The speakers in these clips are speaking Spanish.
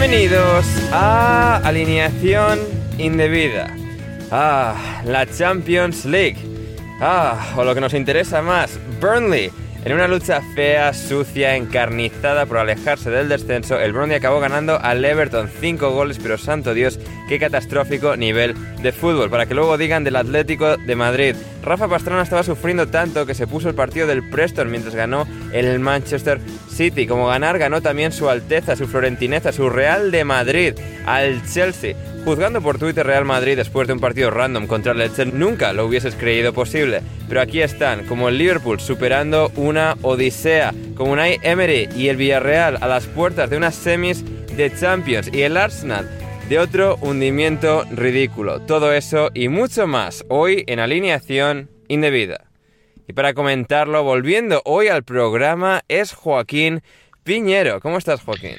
Bienvenidos a Alineación Indebida. Ah, la Champions League. Ah, o lo que nos interesa más, Burnley. En una lucha fea, sucia, encarnizada por alejarse del descenso, el Burnley acabó ganando al Everton 5 goles, pero santo Dios, qué catastrófico nivel de fútbol. Para que luego digan del Atlético de Madrid. Rafa Pastrana estaba sufriendo tanto que se puso el partido del Preston mientras ganó el Manchester City. Como ganar, ganó también su Alteza, su Florentineza, su Real de Madrid al Chelsea. Juzgando por Twitter Real Madrid después de un partido random contra el nunca lo hubieses creído posible. Pero aquí están, como el Liverpool superando una odisea, como Unai Emery y el Villarreal a las puertas de unas semis de Champions y el Arsenal de otro hundimiento ridículo. Todo eso y mucho más hoy en alineación indebida. Y para comentarlo, volviendo hoy al programa, es Joaquín Piñero. ¿Cómo estás, Joaquín?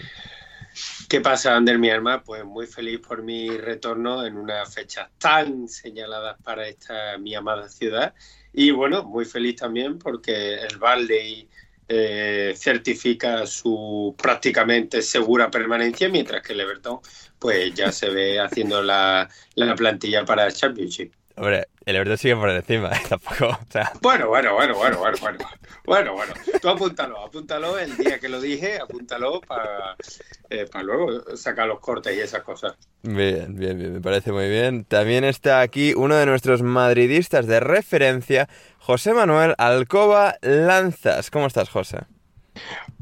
¿Qué pasa, Ander, mi alma? Pues muy feliz por mi retorno en una fecha tan señalada para esta mi amada ciudad. Y bueno, muy feliz también porque el Valley eh, certifica su prácticamente segura permanencia, mientras que el Everton pues ya se ve haciendo la, la plantilla para el Championship. Hombre, el Everton sigue por encima, tampoco. O sea, Bueno, bueno, bueno, bueno, bueno, bueno. Bueno, bueno. Tú apúntalo, apúntalo el día que lo dije, apúntalo para luego sacar los cortes y esas cosas. bien, bien, bien, me parece muy bien. También está aquí uno de nuestros madridistas de referencia, José Manuel Alcoba Lanzas. ¿Cómo estás, José?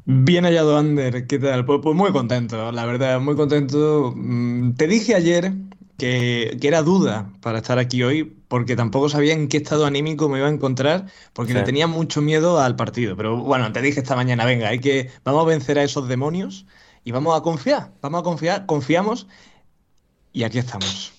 Bien hallado, Ander. ¿Qué tal? Pues, pues muy contento, la verdad, muy contento. Mm, Te dije ayer que, que era duda para estar aquí hoy, porque tampoco sabía en qué estado anímico me iba a encontrar, porque Sí. le tenía mucho miedo al partido. Pero bueno, te dije esta mañana, venga, hay que, vamos a vencer a esos demonios y vamos a confiar, vamos a confiar, confiamos y aquí estamos.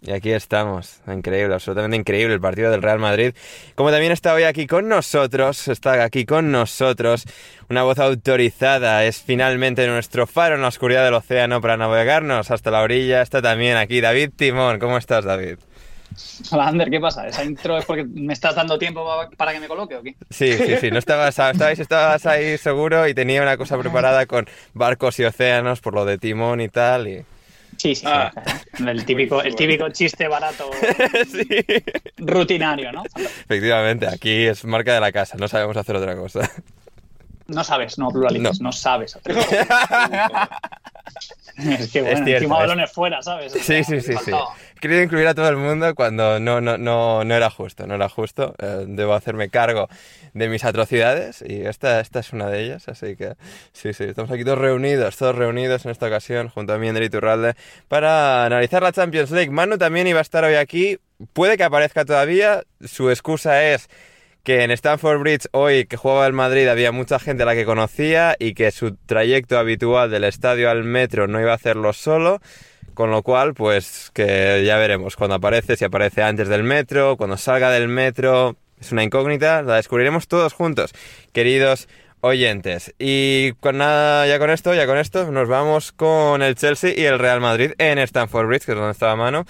Y aquí estamos, increíble, absolutamente increíble el partido del Real Madrid. Como también está hoy aquí con nosotros, está aquí con nosotros una voz autorizada, es finalmente nuestro faro en la oscuridad del océano para navegarnos hasta la orilla. Está también aquí David Timón. ¿Cómo estás, David? Hola, Ander, ¿qué pasa? ¿Esa intro es porque me estás dando tiempo pa- para que me coloque o qué? Sí, sí, sí, no estabas, estabais, estabas ahí seguro y tenía una cosa preparada con barcos y océanos por lo de Timón y tal. Y... Sí, sí, Ah. sí. El típico, el típico chiste barato Sí. rutinario, ¿no? Efectivamente, aquí es marca de la casa, no sabemos hacer otra cosa. No sabes, no pluralices, no, sabes. hacer. es que bueno, cierto, encima es- balones fuera, ¿sabes? O Sí, sea, sí, sí, sí. Querido incluir a todo el mundo cuando no, no, no, no era justo, no era justo. Eh, debo hacerme cargo de mis atrocidades y esta, esta es una de ellas, así que sí, sí, estamos aquí todos reunidos, todos reunidos en esta ocasión junto a mí, André Turralde, para analizar la Champions League. Manu también iba a estar hoy aquí, puede que aparezca todavía, su excusa es que en Stamford Bridge hoy que jugaba el Madrid había mucha gente a la que conocía y que su trayecto habitual del estadio al metro no iba a hacerlo solo. Con lo cual, pues que ya veremos cuando aparece, si aparece antes del metro, cuando salga del metro. Es una incógnita, la descubriremos todos juntos. Queridos oyentes. Y con nada, ya con esto, ya con esto, nos vamos con el Chelsea y el Real Madrid en Stamford Bridge, que es donde estaba mano,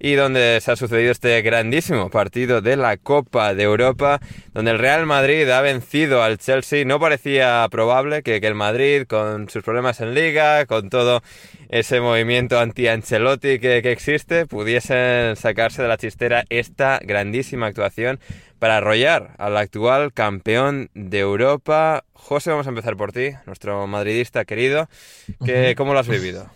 y donde se ha sucedido este grandísimo partido de la Copa de Europa, donde el Real Madrid ha vencido al Chelsea. No parecía probable que, que el Madrid, con sus problemas en liga, con todo ese movimiento anti-Ancelotti que, que existe, pudiesen sacarse de la chistera esta grandísima actuación para arrollar al actual campeón de Europa. José, vamos a empezar por ti, nuestro madridista querido. Que, ¿Cómo lo has vivido?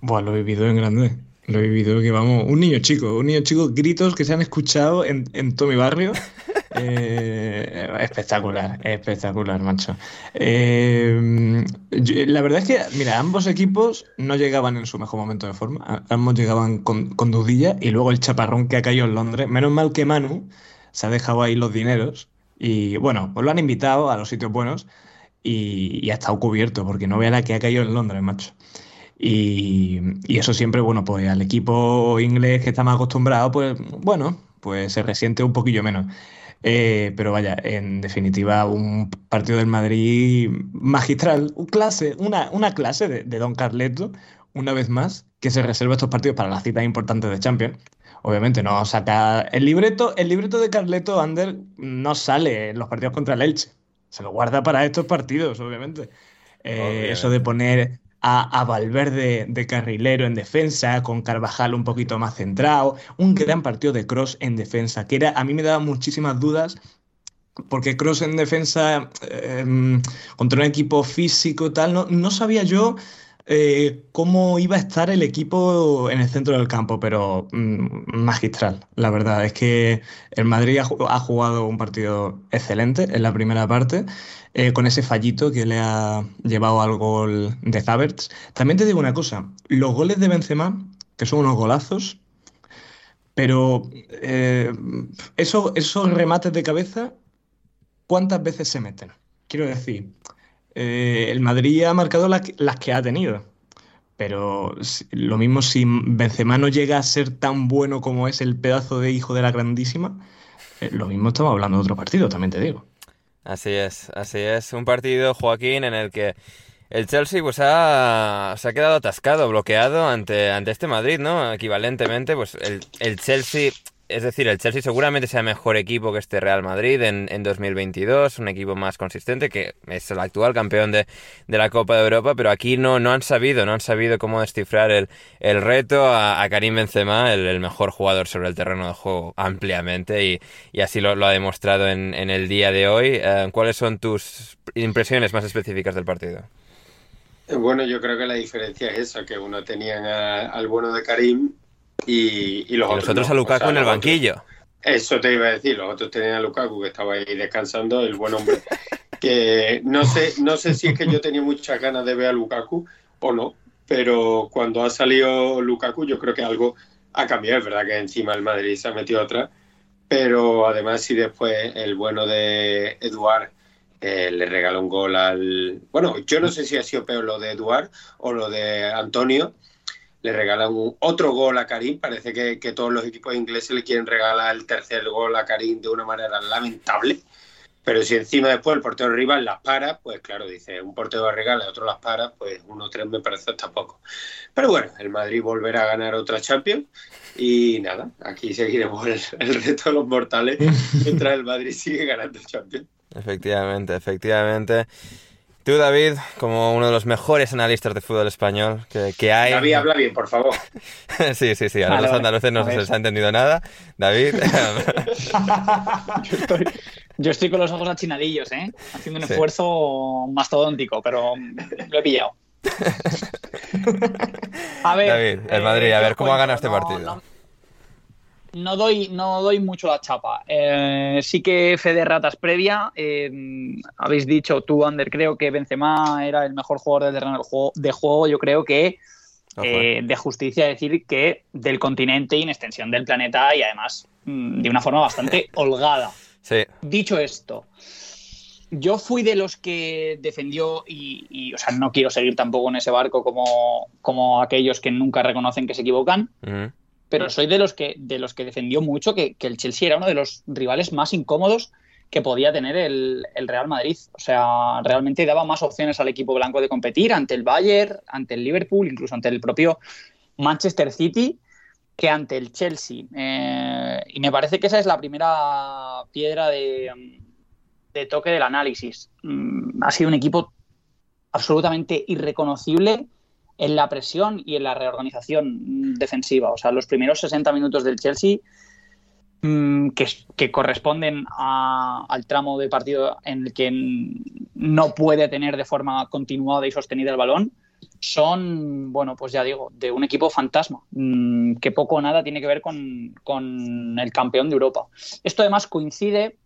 Bueno, lo he vivido en grande. Lo he vivido que vamos, un niño chico, un niño chico, gritos que se han escuchado en, en todo mi barrio. Eh, espectacular, espectacular, macho. Eh, yo- la verdad es que, mira, ambos equipos no llegaban en su mejor momento de forma. Ambos llegaban con, dudilla y luego el chaparrón que ha caído en Londres. Menos mal que Manu se ha dejado ahí los dineros y, bueno, pues lo han invitado a los sitios buenos y, y ha estado cubierto porque no vea la que ha caído en Londres, macho. Y, y eso siempre, bueno, pues al equipo inglés que está más acostumbrado, pues bueno, pues se resiente un poquillo menos. Eh, pero vaya, en definitiva, un partido del Madrid magistral, un clase, una, una clase de, de Don Carleto, una vez más, que se reserva estos partidos para las citas importantes de Champions. Obviamente no saca el libreto, el libreto de Carleto Ander no sale en los partidos contra el Elche. Se lo guarda para estos partidos, obviamente. Eh, Obviamente. eso de poner a, Valverde de carrilero en defensa, con Carvajal un poquito más centrado, un gran partido de Cross en defensa, que era, a mí me daba muchísimas dudas, porque Cross en defensa eh, contra un equipo físico tal, no, no sabía yo eh, cómo iba a estar el equipo en el centro del campo, pero mm, magistral, la verdad. Es que el Madrid ha, ju- ha jugado un partido excelente en la primera parte, eh, con ese fallito que le ha llevado al gol de Havertz. También te digo una cosa, los goles de Benzema, que son unos golazos, pero eh, eso- esos remates de cabeza, ¿cuántas veces se meten? Quiero decir, eh, el Madrid ha marcado las, que- ha tenido. Pero lo mismo si Benzema no llega a ser tan bueno como es el pedazo de hijo de la grandísima, eh, lo mismo estamos hablando de otro partido, también te digo. Así es, así es. Un partido, Joaquín, en el que el Chelsea pues ha, se ha quedado atascado, bloqueado ante, ante este Madrid, ¿no? Equivalentemente, pues el, el Chelsea, es decir, el Chelsea seguramente sea mejor equipo que este Real Madrid en, en 2022, un equipo más consistente, que es el actual campeón de, la Copa de Europa, pero aquí no, no han sabido, no han sabido cómo descifrar el, el reto a, Karim Benzema, el, el mejor jugador sobre el terreno de juego ampliamente, y, y así lo, ha demostrado en, en el día de hoy. Eh, ¿Cuáles son tus impresiones más específicas del partido? Bueno, yo creo que la diferencia es esa, que uno tenían a- al bueno de Karim y, y los Y otros. los otros no. a Lukaku O sea, en el otros- banquillo. Eso te iba a decir, los otros tenían a Lukaku que estaba ahí descansando, el buen hombre. Que no sé, no sé si es que yo tenía muchas ganas de ver a Lukaku o no, pero cuando ha salido Lukaku yo creo que algo ha cambiado. Es verdad que encima el Madrid se ha metido otra, pero además si después el bueno de Eduard eh, le regaló un gol al... Bueno, yo no sé si ha sido peor lo de Eduard o lo de Antonio. Le regalan un- otro gol a Karim. Parece que, que todos los equipos ingleses le quieren regalar el tercer gol a Karim de una manera lamentable. Pero si encima después el portero rival las para, pues claro, dice, un portero regala y otro las para, pues uno tres me parece hasta poco. Pero bueno, el Madrid volverá a ganar otra Champions y nada, aquí seguiremos el, el resto de los mortales mientras el Madrid sigue ganando Champions. Efectivamente, efectivamente. Tú, David, como uno de los mejores analistas de fútbol español que, que hay. David, habla bien, por favor. sí, sí, sí. A Vale, los vale. andaluces no se les ha entendido nada. David. Yo estoy, yo estoy con los ojos achinadillos, ¿eh? Haciendo un Sí. esfuerzo mastodóntico, pero lo he pillado. A ver, David, el eh, Madrid, a yo ver, ¿cómo ha ganado este no- partido? no- No doy, no doy mucho la chapa. Eh, sí que fe de ratas previa. eh, habéis dicho tú, Ander, creo que Benzema era el mejor jugador del terreno del juego- de juego. Yo creo que Ojo, eh, de justicia decir que del continente y en extensión del planeta y además mm, de una forma bastante holgada. Sí, Dicho esto, yo fui de los que defendió y, y, o sea, no quiero seguir tampoco en ese barco como, como aquellos que nunca reconocen que se equivocan, pero soy de los que, de los que defendió mucho que, el Chelsea era uno de los rivales más incómodos que podía tener el, Real Madrid. O sea, realmente daba más opciones al equipo blanco de competir ante el Bayern, ante el Liverpool, incluso ante el propio Manchester City, que ante el Chelsea. Eh, y me parece que esa es la primera piedra de, de toque del análisis. Mm, Ha sido un equipo absolutamente irreconocible en la presión y en la reorganización defensiva. O sea, los primeros 60 minutos del Chelsea, mm, que, corresponden a- al tramo de partido en el que no puede tener de forma continuada y sostenida el balón, son, bueno, pues ya digo, de un equipo fantasma, mm, que poco o nada tiene que ver con, con el campeón de Europa. Esto además coincide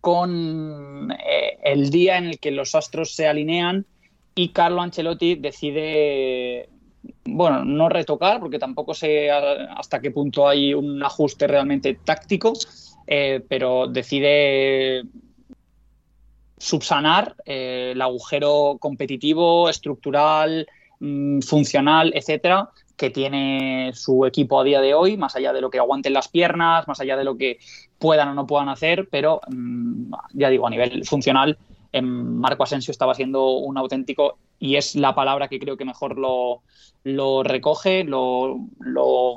con eh, el día en el que los astros se alinean y Carlo Ancelotti decide, bueno, no retocar, porque tampoco sé hasta qué punto hay un ajuste realmente táctico, eh, pero decide subsanar eh, el agujero competitivo, estructural, mm, funcional, etcétera, que tiene su equipo a día de hoy, más allá de lo que aguanten las piernas, más allá de lo que puedan o no puedan hacer, pero mm, ya digo, a nivel funcional, Marco Asensio estaba siendo un auténtico, y es la palabra que creo que mejor lo, lo recoge, lo, lo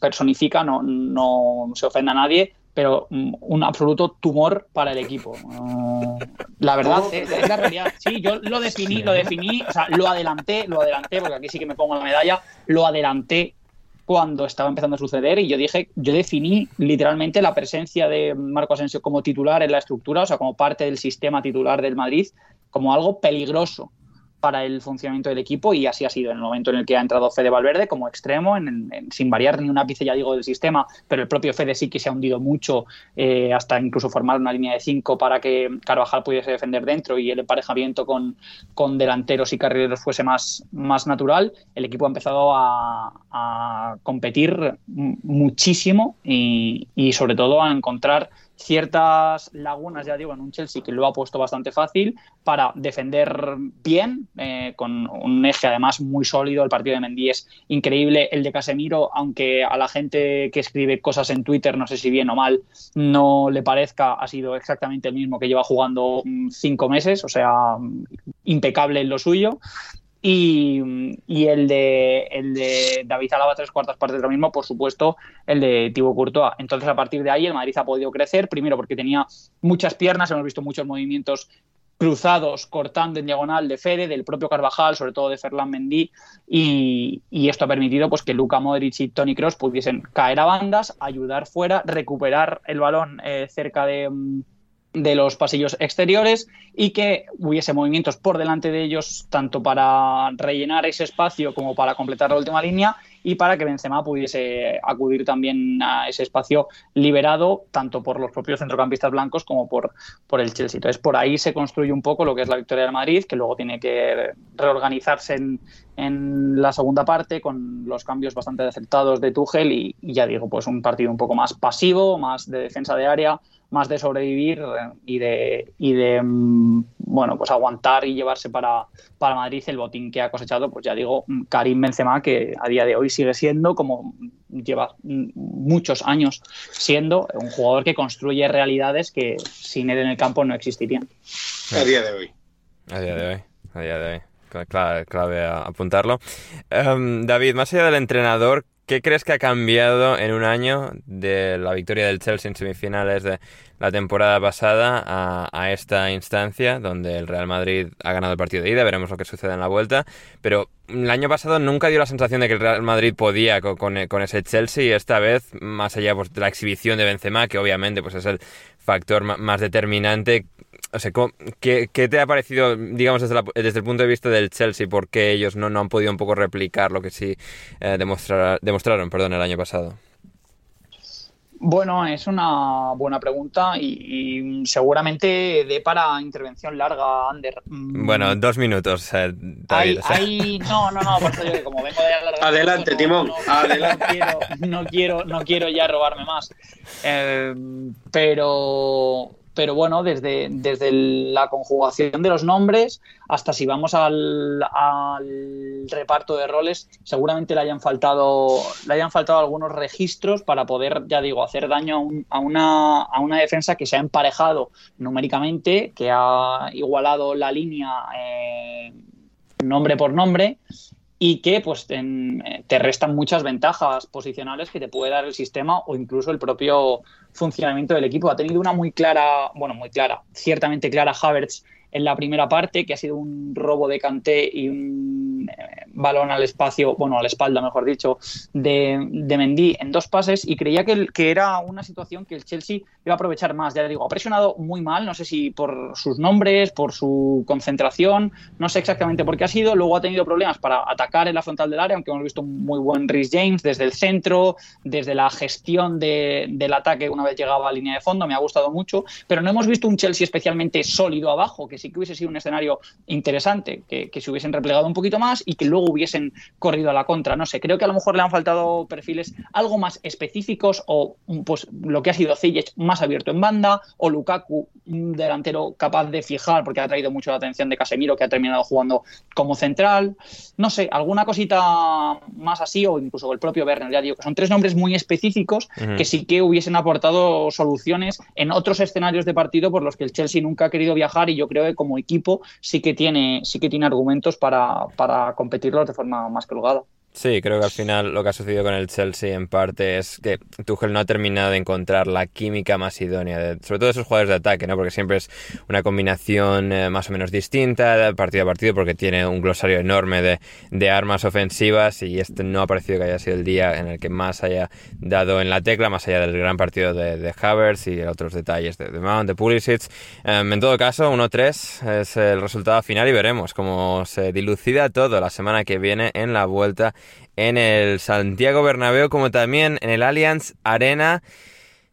personifica, no, no se ofende a nadie, pero mm, un absoluto tumor para el equipo. Uh, la verdad, es, es la realidad. Sí, yo lo definí, lo definí, o sea, lo adelanté, lo adelanté, porque aquí sí que me pongo la medalla, lo adelanté cuando estaba empezando a suceder y yo dije, yo definí literalmente la presencia de Marco Asensio como titular en la estructura, o sea, como parte del sistema titular del Madrid, como algo peligroso para el funcionamiento del equipo y así ha sido en el momento en el que ha entrado Fede Valverde como extremo, sin variar ni un ápice, ya digo, del sistema, pero el propio Fede sí que se ha hundido mucho eh, hasta incluso formar una línea de cinco para que Carvajal pudiese defender dentro y el emparejamiento con, con delanteros y carrileros fuese más, más natural. El equipo ha empezado a, competir muchísimo y sobre todo a encontrar ciertas lagunas, ya digo, en un Chelsea que lo ha puesto bastante fácil para defender bien, eh, con un eje además muy sólido. El partido de Mendy es increíble. El de Casemiro, aunque a la gente que escribe cosas en Twitter, no sé si bien o mal, no le parezca, ha sido exactamente el mismo que lleva jugando mm, cinco meses, o sea, impecable en lo suyo. Y, el, de, el de David Alaba, tres cuartas partes de lo mismo, por supuesto, el de Thibaut Courtois. Entonces, a partir de ahí, el Madrid ha podido crecer, primero porque tenía muchas piernas, hemos visto muchos movimientos cruzados, cortando en diagonal de Fede, del propio Carvajal, sobre todo de Ferland Mendy, y, esto ha permitido pues, que Luka Modric y Tony Cross pudiesen caer a bandas, ayudar fuera, recuperar el balón eh, cerca de, mm, de los pasillos exteriores y que hubiese movimientos por delante de ellos tanto para rellenar ese espacio como para completar la última línea y para que Benzema pudiese acudir también a ese espacio liberado tanto por los propios centrocampistas blancos como por, por el Chelsea. Entonces por ahí se construye un poco lo que es la victoria del Madrid, que luego tiene que reorganizarse en, en la segunda parte con los cambios bastante acertados de Tuchel y, y ya digo, pues un partido un poco más pasivo, más de defensa de área, más de sobrevivir eh, y de, y de mm, bueno, pues aguantar y llevarse para, para Madrid el botín que ha cosechado, pues ya digo, mm, Karim Benzema, que a día de hoy sigue siendo, como lleva muchos años siendo, un jugador que construye realidades que sin él en el campo no existirían. A día de hoy. A día de hoy, a día de hoy. Cla- Clave, clave a- apuntarlo. Em, David, más allá del entrenador, ¿qué crees que ha cambiado en un año de la victoria del Chelsea en semifinales de la temporada pasada a, esta instancia, donde el Real Madrid ha ganado el partido de ida? Veremos lo que sucede en la vuelta. Pero el año pasado nunca dio la sensación de que el Real Madrid podía co- con, con ese Chelsea y esta vez, más allá pues, de la exhibición de Benzema, que obviamente pues, es el factor más determinante. O sea, ¿qué, ¿qué, te ha parecido, digamos, desde, desde, el punto de vista del Chelsea? ¿Por qué ellos no, no han podido un poco replicar lo que sí eh, demostraron perdón, el año pasado? Bueno, es una buena pregunta y, seguramente de para intervención larga, Ander. Mm. Bueno, dos minutos, eh, no, no, no, por eso yo como vengo de alargar... Adelante, Timón, adelante. No quiero, no quiero, ya robarme más. Eh, pero pero bueno, desde, desde la conjugación de los nombres hasta si vamos al, reparto de roles, seguramente le hayan faltado, le hayan faltado algunos registros para poder, ya digo, hacer daño a, una, a una defensa que se ha emparejado numéricamente, que ha igualado la línea eh, nombre por nombre y que pues te restan muchas ventajas posicionales que te puede dar el sistema o incluso el propio funcionamiento del equipo. Ha tenido una muy clara, bueno, muy clara, ciertamente clara Havertz en la primera parte, que ha sido un robo de Canté y un eh, balón al espacio, bueno, a la espalda, mejor dicho, de, de Mendy en dos pases y creía que, que, era una situación que el Chelsea iba a aprovechar más. Ya digo, ha presionado muy mal, no sé si por sus nombres, por su concentración, no sé exactamente por qué ha sido. Luego ha tenido problemas para atacar en la frontal del área, aunque hemos visto un muy buen Rhys James desde el centro, desde la gestión de, del ataque una vez llegaba a línea de fondo, me ha gustado mucho, pero no hemos visto un Chelsea especialmente sólido abajo, que sí que hubiese sido un escenario interesante, que, se hubiesen replegado un poquito más y que luego hubiesen corrido a la contra. No sé, creo que a lo mejor le han faltado perfiles algo más específicos o pues lo que ha sido Ziyech más abierto en banda o Lukaku, un delantero capaz de fijar porque ha traído mucho la atención de Casemiro que ha terminado jugando como central. No sé, alguna cosita más así o incluso el propio Werner, ya digo que son tres nombres muy específicos que sí que hubiesen aportado soluciones en otros escenarios de partido por los que el Chelsea nunca ha querido viajar y yo creo como equipo sí que tiene, sí que tiene argumentos para, para competirlos de forma más que holgada. Sí, creo que al final lo que ha sucedido con el Chelsea en parte es que Tuchel no ha terminado de encontrar la química más idónea, de, sobre todo esos jugadores de ataque, ¿no? Porque siempre es una combinación eh, más o menos distinta de partido a partido porque tiene un glosario enorme de, de, armas ofensivas y este no ha parecido que haya sido el día en el que más haya dado en la tecla, más allá del gran partido de, de Havertz y otros detalles de, de Mount, de Pulisic. Em, en todo caso, 1-3 es el resultado final y veremos cómo se dilucida todo la semana que viene en la vuelta en el Santiago Bernabéu como también en el Allianz Arena.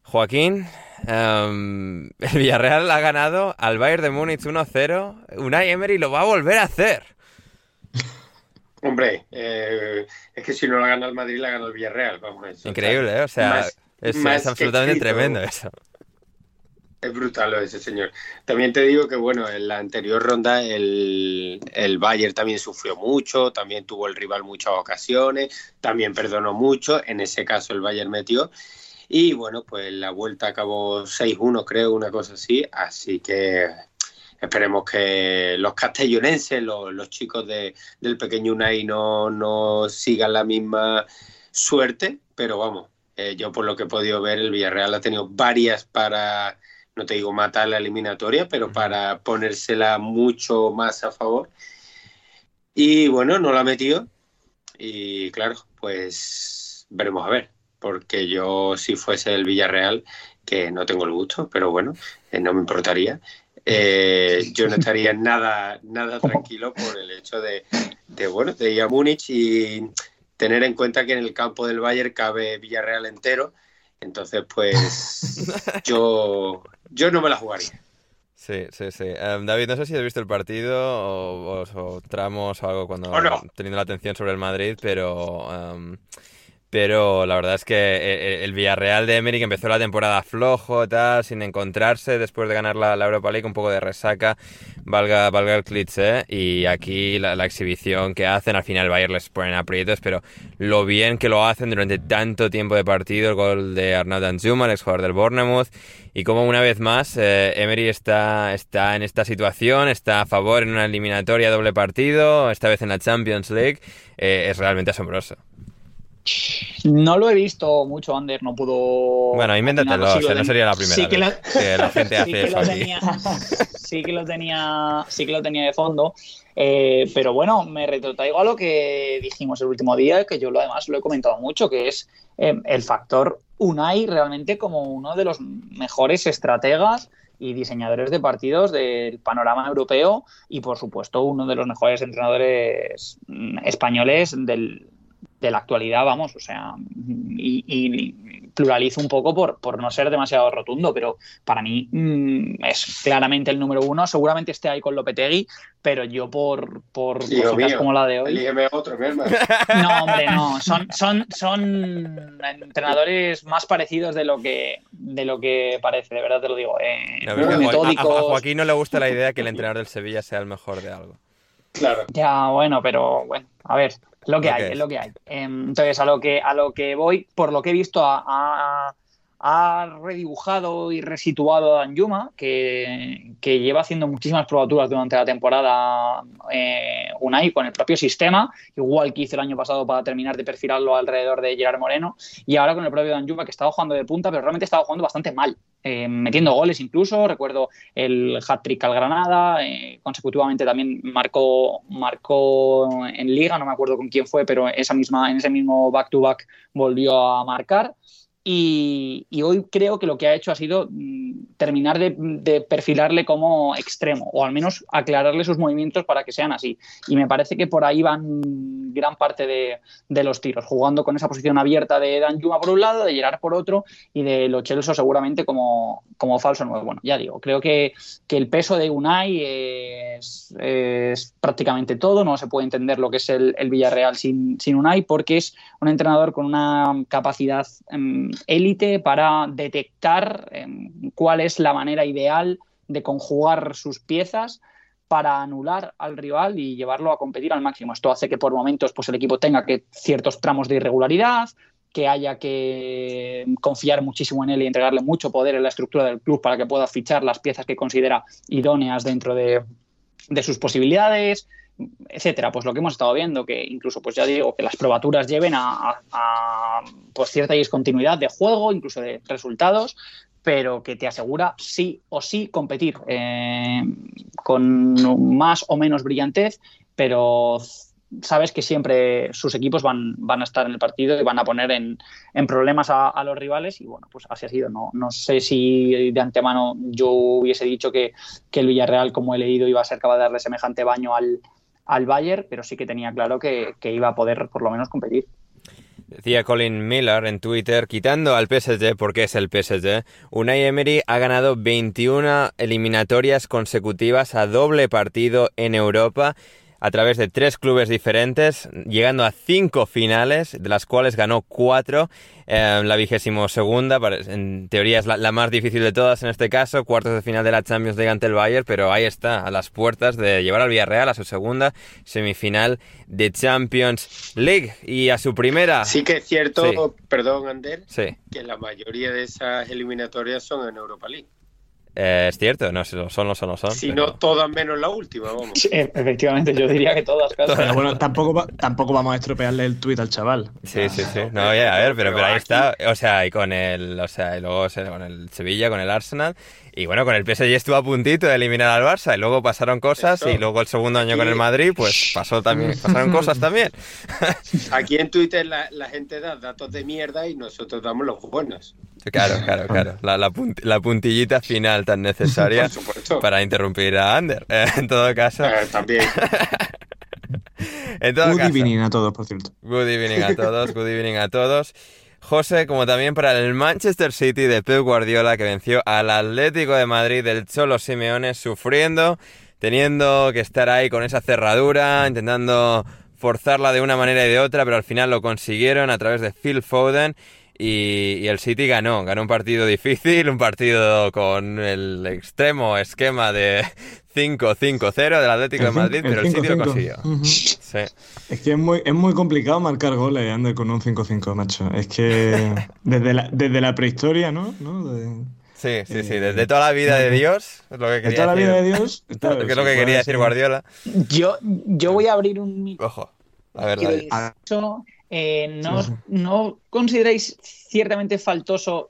Joaquín, em, el Villarreal ha ganado al Bayern de Múnich 1-0. Unai Emery lo va a volver a hacer. Hombre, eh, es que si no la gana el Madrid, la gana el Villarreal. Increíble, ¿eh? o sea, es, absolutamente tremendo eso. Es brutal ese señor. También te digo que, bueno, en la anterior ronda el, el Bayern también sufrió mucho, también tuvo el rival muchas ocasiones, también perdonó mucho, en ese caso el Bayern metió. Y bueno, pues la vuelta acabó 6-1, creo, una cosa así. Así que esperemos que los castellonenses, los, chicos de, del pequeño Unai, no, no sigan la misma suerte. Pero vamos, eh, yo por lo que he podido ver, el Villarreal ha tenido varias para no te digo matar la eliminatoria, pero para ponérsela mucho más a favor. Y bueno, no la metió. Y claro, pues veremos a ver. Porque yo, si fuese el Villarreal, que no tengo el gusto, pero bueno, eh, no me importaría. Eh, yo no estaría nada, nada tranquilo por el hecho de, de, bueno, de ir a Múnich y tener en cuenta que en el campo del Bayern cabe Villarreal entero. Entonces, pues yo yo no me la jugaría. Sí, sí, sí. Em, David, no sé si has visto el partido o, tramos o algo cuando teniendo la atención sobre el Madrid, pero em, pero la verdad es que eh, eh, el Villarreal de Emery que empezó la temporada flojo, tal, sin encontrarse después de ganar la, Europa League, un poco de resaca, valga, valga el cliché, y aquí la, exhibición que hacen, al final Bayern les ponen aprietos, pero lo bien que lo hacen durante tanto tiempo de partido, el gol de Arnaud Danjuma, el exjugador del Bournemouth, y como una vez más eh, Emery está, está en esta situación, está a favor en una eliminatoria doble partido, esta vez en la Champions League, es realmente asombroso. No lo he visto mucho, Ander, no pudo. Bueno, invéntatelo, o sea, no sería la primera sí que vez lo- que la gente sí que eso lo aquí. tenía, sí que lo tenía, sí que lo tenía de fondo. Eh, pero bueno, me retrotraigo a lo que dijimos el último día, que yo lo además lo he comentado mucho, que es eh, el factor Unai realmente como uno de los mejores estrategas y diseñadores de partidos del panorama europeo y por supuesto uno de los mejores entrenadores mm, españoles del, de la actualidad, vamos, o sea, y, y pluralizo un poco por, por no ser demasiado rotundo, pero para mí mm, es claramente el número uno, seguramente esté ahí con Lopetegui, pero yo por, por Hijo cositas mío, como la de hoy... elígeme otro, mi hermano. No, hombre, no. Son, son, son entrenadores más parecidos de lo que de lo que parece, de verdad te lo digo. eh, No, muy porque a, Jo- a- metódicos. a Joaquín no le gusta la idea que el entrenador del Sevilla sea el mejor de algo. Claro. Ya, bueno, pero bueno, a ver, es lo que hay, es lo que hay. Em, Entonces, a lo que, a lo que voy, por lo que he visto, ha, redibujado y resituado a Danjuma, que, que lleva haciendo muchísimas probaturas durante la temporada eh, Unai con el propio sistema, igual que hizo el año pasado para terminar de perfilarlo alrededor de Gerard Moreno, y ahora con el propio Danjuma, que estaba jugando de punta, pero realmente estaba jugando bastante mal, eh, metiendo goles incluso, recuerdo el hat-trick al Granada, eh, consecutivamente también marcó, marcó en Liga, no me acuerdo con quién fue, pero esa misma, en ese mismo back-to-back volvió a marcar. Y, hoy creo que lo que ha hecho ha sido mm, terminar de, perfilarle como extremo, o al menos aclararle sus movimientos para que sean así. Y me parece que por ahí van gran parte de, de los tiros, jugando con esa posición abierta de Dan Juma por un lado, de Gerard por otro, y de Lo Celso seguramente como, como falso nuevo. Bueno, ya digo, creo que, que el peso de Unai es, es prácticamente todo, no se puede entender lo que es el, el Villarreal sin, sin Unai, porque es un entrenador con una capacidad em, élite para detectar em, cuál es la manera ideal de conjugar sus piezas para anular al rival y llevarlo a competir al máximo. Esto hace que por momentos pues, el equipo tenga que ciertos tramos de irregularidad, que haya que confiar muchísimo en él y entregarle mucho poder en la estructura del club para que pueda fichar las piezas que considera idóneas dentro de, de sus posibilidades, etcétera. Pues lo que hemos estado viendo, que incluso, pues ya digo, que las probaturas lleven a, pues cierta discontinuidad de juego, incluso de resultados, pero que te asegura sí o sí competir eh, con más o menos brillantez, pero sabes que siempre sus equipos van, van a estar en el partido y van a poner en, en problemas a, a los rivales y bueno, pues así ha sido. No, no sé si de antemano yo hubiese dicho que, que el Villarreal, como he leído, iba a ser capaz de darle semejante baño al, al Bayern, pero sí que tenía claro que, que iba a poder por lo menos competir. Decía Colin Miller en Twitter, quitando al PSG porque es el PSG, Unai Emery ha ganado 21 eliminatorias consecutivas a doble partido en Europa a través de tres clubes diferentes, llegando a cinco finales, de las cuales ganó cuatro. Eh, la vigésimo segunda, en teoría es la, la más difícil de todas en este caso, cuartos de final de la Champions League ante el Bayern, pero ahí está, a las puertas de llevar al Villarreal a su segunda semifinal de Champions League y a su primera. Sí que es cierto, Sí. perdón, Ander, Sí. que la mayoría de esas eliminatorias son en Europa League. Eh, es cierto, no sé, lo son, lo son, lo son. Si pero- no, todas menos la última, vamos. Sí, efectivamente, yo diría que todas casi. Pero bueno, tampoco, va- tampoco vamos a estropearle el tuit al chaval. Sí, sí, sí. No, oye, a ver, pero, pero ahí está. O sea, y con el, o sea, y luego con el Sevilla, con el Arsenal. Y bueno, con el PSG estuvo a puntito de eliminar al Barça. Y luego pasaron cosas. Eso. Y luego el segundo año con el Madrid, pues pasó también, pasaron cosas también. Aquí en Twitter la, la gente da datos de mierda y nosotros damos los buenos. Claro, claro, claro. La, la, punt- la puntillita final tan necesaria para interrumpir a Ander. Eh, en todo caso. Eh, también. En todo Good caso. evening a todos, por cierto. Good evening a todos, good evening a todos. José, como también para el Manchester City de Pep Guardiola, que venció al Atlético de Madrid del Cholo Simeone, sufriendo, teniendo que estar ahí con esa cerradura, intentando forzarla de una manera y de otra, pero al final lo consiguieron a través de Phil Foden. Y, y el City ganó, ganó un partido difícil, un partido con el extremo esquema de 5-5-0 del Atlético de El Madrid, el pero el City lo 5-5. consiguió. Ujú. Sí. Es que es muy, es muy complicado marcar goles, Ander, con un 5-5, macho. Es que desde la, desde la prehistoria, ¿no? ¿No? De, Sí, sí, sí, desde toda la vida de Dios, es lo que de quería toda la decir. vida de Dios. Es claro, lo que quería decir. Guardiola. Yo, yo voy a abrir un micro Ojo. A ver, Eh, ¿no, ¿No consideráis ciertamente faltoso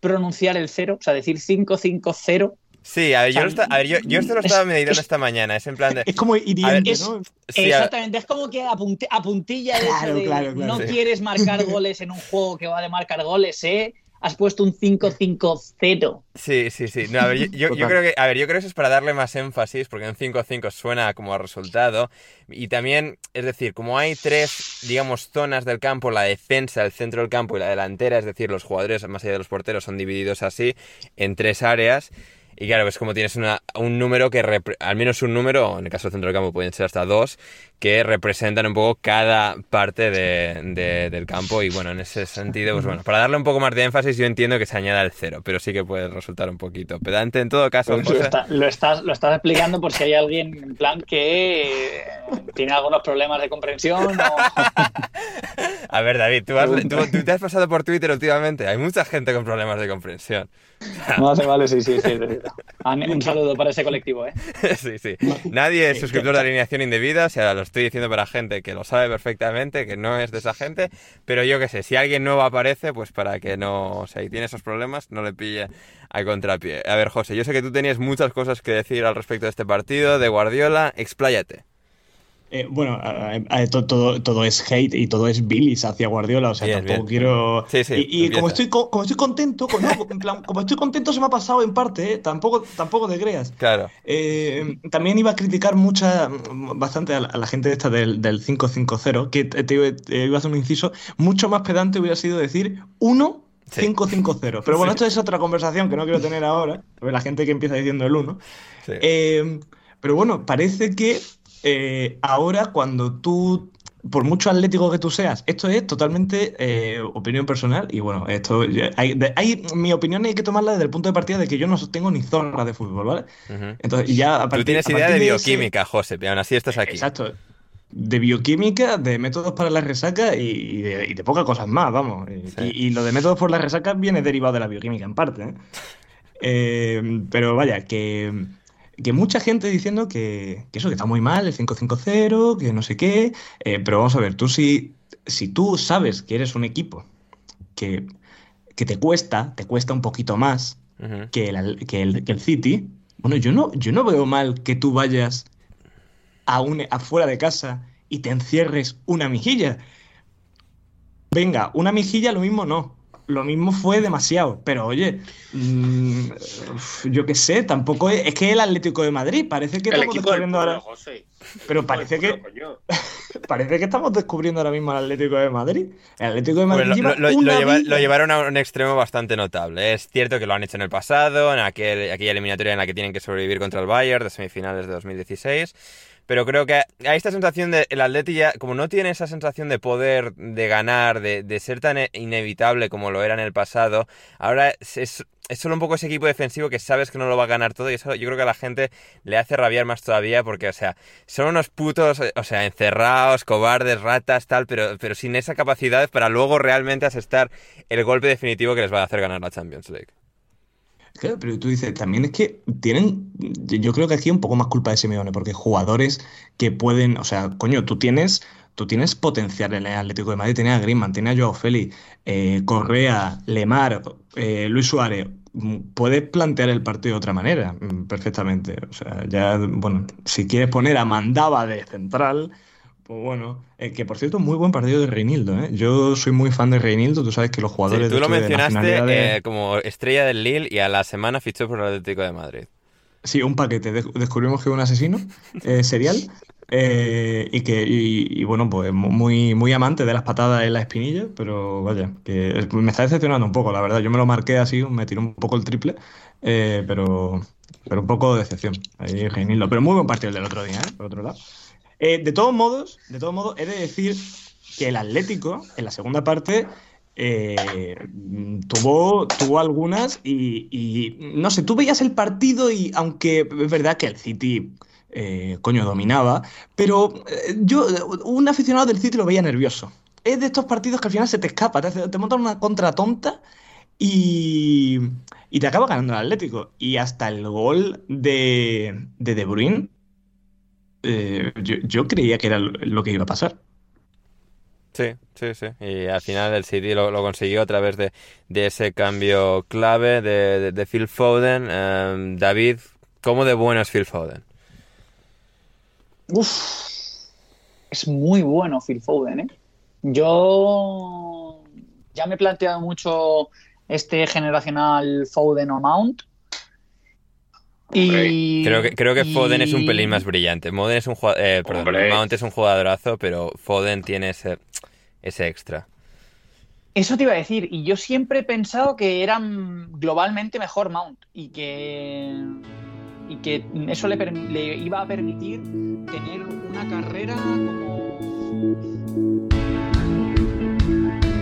pronunciar el cero? O sea, decir 5-5-0. Sí, a ver, yo, a ver, yo, yo, esto lo estaba meditando esta mañana, es en plan de... Es como hiriente, ¿no? exactamente, es como que a, puntilla claro, de, claro, claro, no quieres marcar goles en un juego que va de marcar goles, ¿eh? Has puesto un 5-5-0. Sí, sí, sí. No, a ver, yo, yo, creo que, a ver, yo creo que eso es para darle más énfasis, porque un 5-5 suena como a resultado. Y también, es decir, como hay tres, digamos, zonas del campo, la defensa, el centro del campo y la delantera, es decir, los jugadores, más allá de los porteros, son divididos así en tres áreas. Y claro, es como tienes una, un número que, al menos un número, en el caso del centro del campo pueden ser hasta dos, que representan un poco cada parte de, del campo. Y bueno, en ese sentido, pues bueno, para darle un poco más de énfasis, yo entiendo que se añada el cero, pero sí que puede resultar un poquito pedante en todo caso. Lo, lo, estás, lo estás explicando por si hay alguien en plan que tiene algunos problemas de comprensión. A ver, David, ¿tú, tú, te has pasado por Twitter últimamente. Hay mucha gente con problemas de comprensión. Vale, vale, sí, sí, sí. Un saludo para ese colectivo, ¿eh? Sí, sí. Nadie es suscriptor de alineación indebida, o sea, lo estoy diciendo para gente que lo sabe perfectamente, que no es de esa gente, pero yo qué sé, si alguien nuevo aparece, pues para que no, o sea, y tiene esos problemas, no le pille al contrapié. A ver, José, yo sé que tú tenías muchas cosas que decir al respecto de este partido, de Guardiola, expláyate. Eh, bueno, todo, todo, es hate y todo es bilis hacia Guardiola, o sea, tampoco quiero... y, como, estoy, como estoy contento, como estoy contento se me ha pasado en parte, ¿eh? tampoco, tampoco te creas. Claro. Eh, también iba a criticar mucha, bastante a la, gente esta del, del 550, que te, iba a hacer un inciso, mucho más pedante hubiera sido decir 1 550. Pero bueno, esto es otra conversación que no quiero tener ahora, la gente que empieza diciendo el 1. pero bueno, parece que eh, ahora cuando tú, por mucho atlético que tú seas, esto es totalmente eh, opinión personal y bueno, esto hay, mi opinión hay que tomarla desde el punto de partida de que yo no tengo ni zorra de fútbol, ¿vale? Entonces, ya Tú tienes idea de bioquímica, José, pero aún así estás aquí. Exacto. De bioquímica, de métodos para la resaca y, de, pocas cosas más, vamos. Y, lo de métodos por la resaca viene derivado de la bioquímica en parte. ¿eh? pero vaya, que que mucha gente diciendo que, eso, que está muy mal, el 550, que no sé qué. Eh, pero vamos a ver, tú si, si tú sabes que eres un equipo que, que te cuesta, te cuesta un poquito más que, el, que, el, City, bueno, yo no, yo no veo mal que tú vayas a un, afuera de casa y te encierres una mejilla. Venga, una mejilla lo mismo no lo mismo fue demasiado. Pero oye, mm, yo qué sé, tampoco es, es, que el Atlético de Madrid parece que estamos descubriendo ahora. Pero parece que parece que estamos descubriendo ahora mismo el Atlético de Madrid. El Atlético de Madrid lo, llevaron a un extremo bastante notable. Es cierto que lo han hecho en el pasado, en aquel, aquella eliminatoria en la que tienen que sobrevivir contra el Bayern de semifinales de 2016 pero creo que hay esta sensación de el Atleti ya, como no tiene esa sensación de poder, de ganar, de, ser tan inevitable como lo era en el pasado, ahora es, solo un poco ese equipo defensivo que sabes que no lo va a ganar todo y eso yo creo que a la gente le hace rabiar más todavía porque, o sea, son unos putos, o sea, encerrados, cobardes, ratas, tal, pero, pero sin esa capacidad para luego realmente asestar el golpe definitivo que les va a hacer ganar la Champions League. Claro, pero tú dices, también es que tienen, yo creo que aquí un poco más culpa de Simeone, porque jugadores que pueden, o sea, coño, tú tienes, tú tienes potencial en el Atlético de Madrid, tienes a Griezmann, tienes a Joao Félix, eh, Correa, Lemar, eh, Luis Suárez, mm, puedes plantear el partido de otra manera, mm, perfectamente. O sea, ya, bueno, si quieres poner a Mandaba de central, pues bueno, eh, que por cierto, muy buen partido de Reinildo. ¿eh? Yo soy muy fan de Reinildo. Tú sabes que los jugadores. tú lo mencionaste eh, como estrella del Lille y a la semana fichó por el Atlético de Madrid. Sí, un paquete. descubrimos que es un asesino serial y que, y, bueno, pues muy, muy amante de las patadas en la espinilla, pero vaya, que me está decepcionando un poco, la verdad. Yo me lo marqué así, me tiró un poco el triple, pero, pero un poco de decepción. Ahí Reinildo. Pero muy buen partido el del otro día, por otro lado. Eh, de todos modos, de todos modos, he de decir que el Atlético, en la segunda parte, eh, tuvo, tuvo algunas y, no sé, tú veías el partido y aunque es verdad que el City, eh, coño, dominaba, pero yo, un aficionado del City lo veía nervioso. Es de estos partidos que al final se te escapa, te, te montan una contra tonta y, y te acaba ganando el Atlético. Y hasta el gol de, de De Bruyne eh, yo, creía que era lo que iba a pasar. Sí, sí, sí. Y al final el City lo, lo consiguió a través de, de, ese cambio clave de, de, de Phil Foden. Um, David, ¿cómo de bueno es Phil Foden? Uf, es muy bueno Phil Foden, ¿eh? Yo ya me he planteado mucho este generacional Foden o Mount. Y, creo que, creo que y- Foden es un pelín más brillante. Moden es un jugad- eh, perdón. Mount es un jugadorazo, pero Foden tiene ese, ese extra. Eso te iba a decir, y yo siempre he pensado que eran globalmente mejor Mount y que, y que eso le, le iba a permitir tener una carrera como...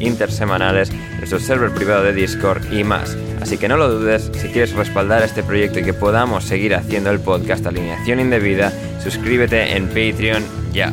intersemanales, nuestro server privado de Discord y más. Así que no lo dudes, si quieres respaldar este proyecto y que podamos seguir haciendo el podcast Alineación Indebida, suscríbete en Patreon ya.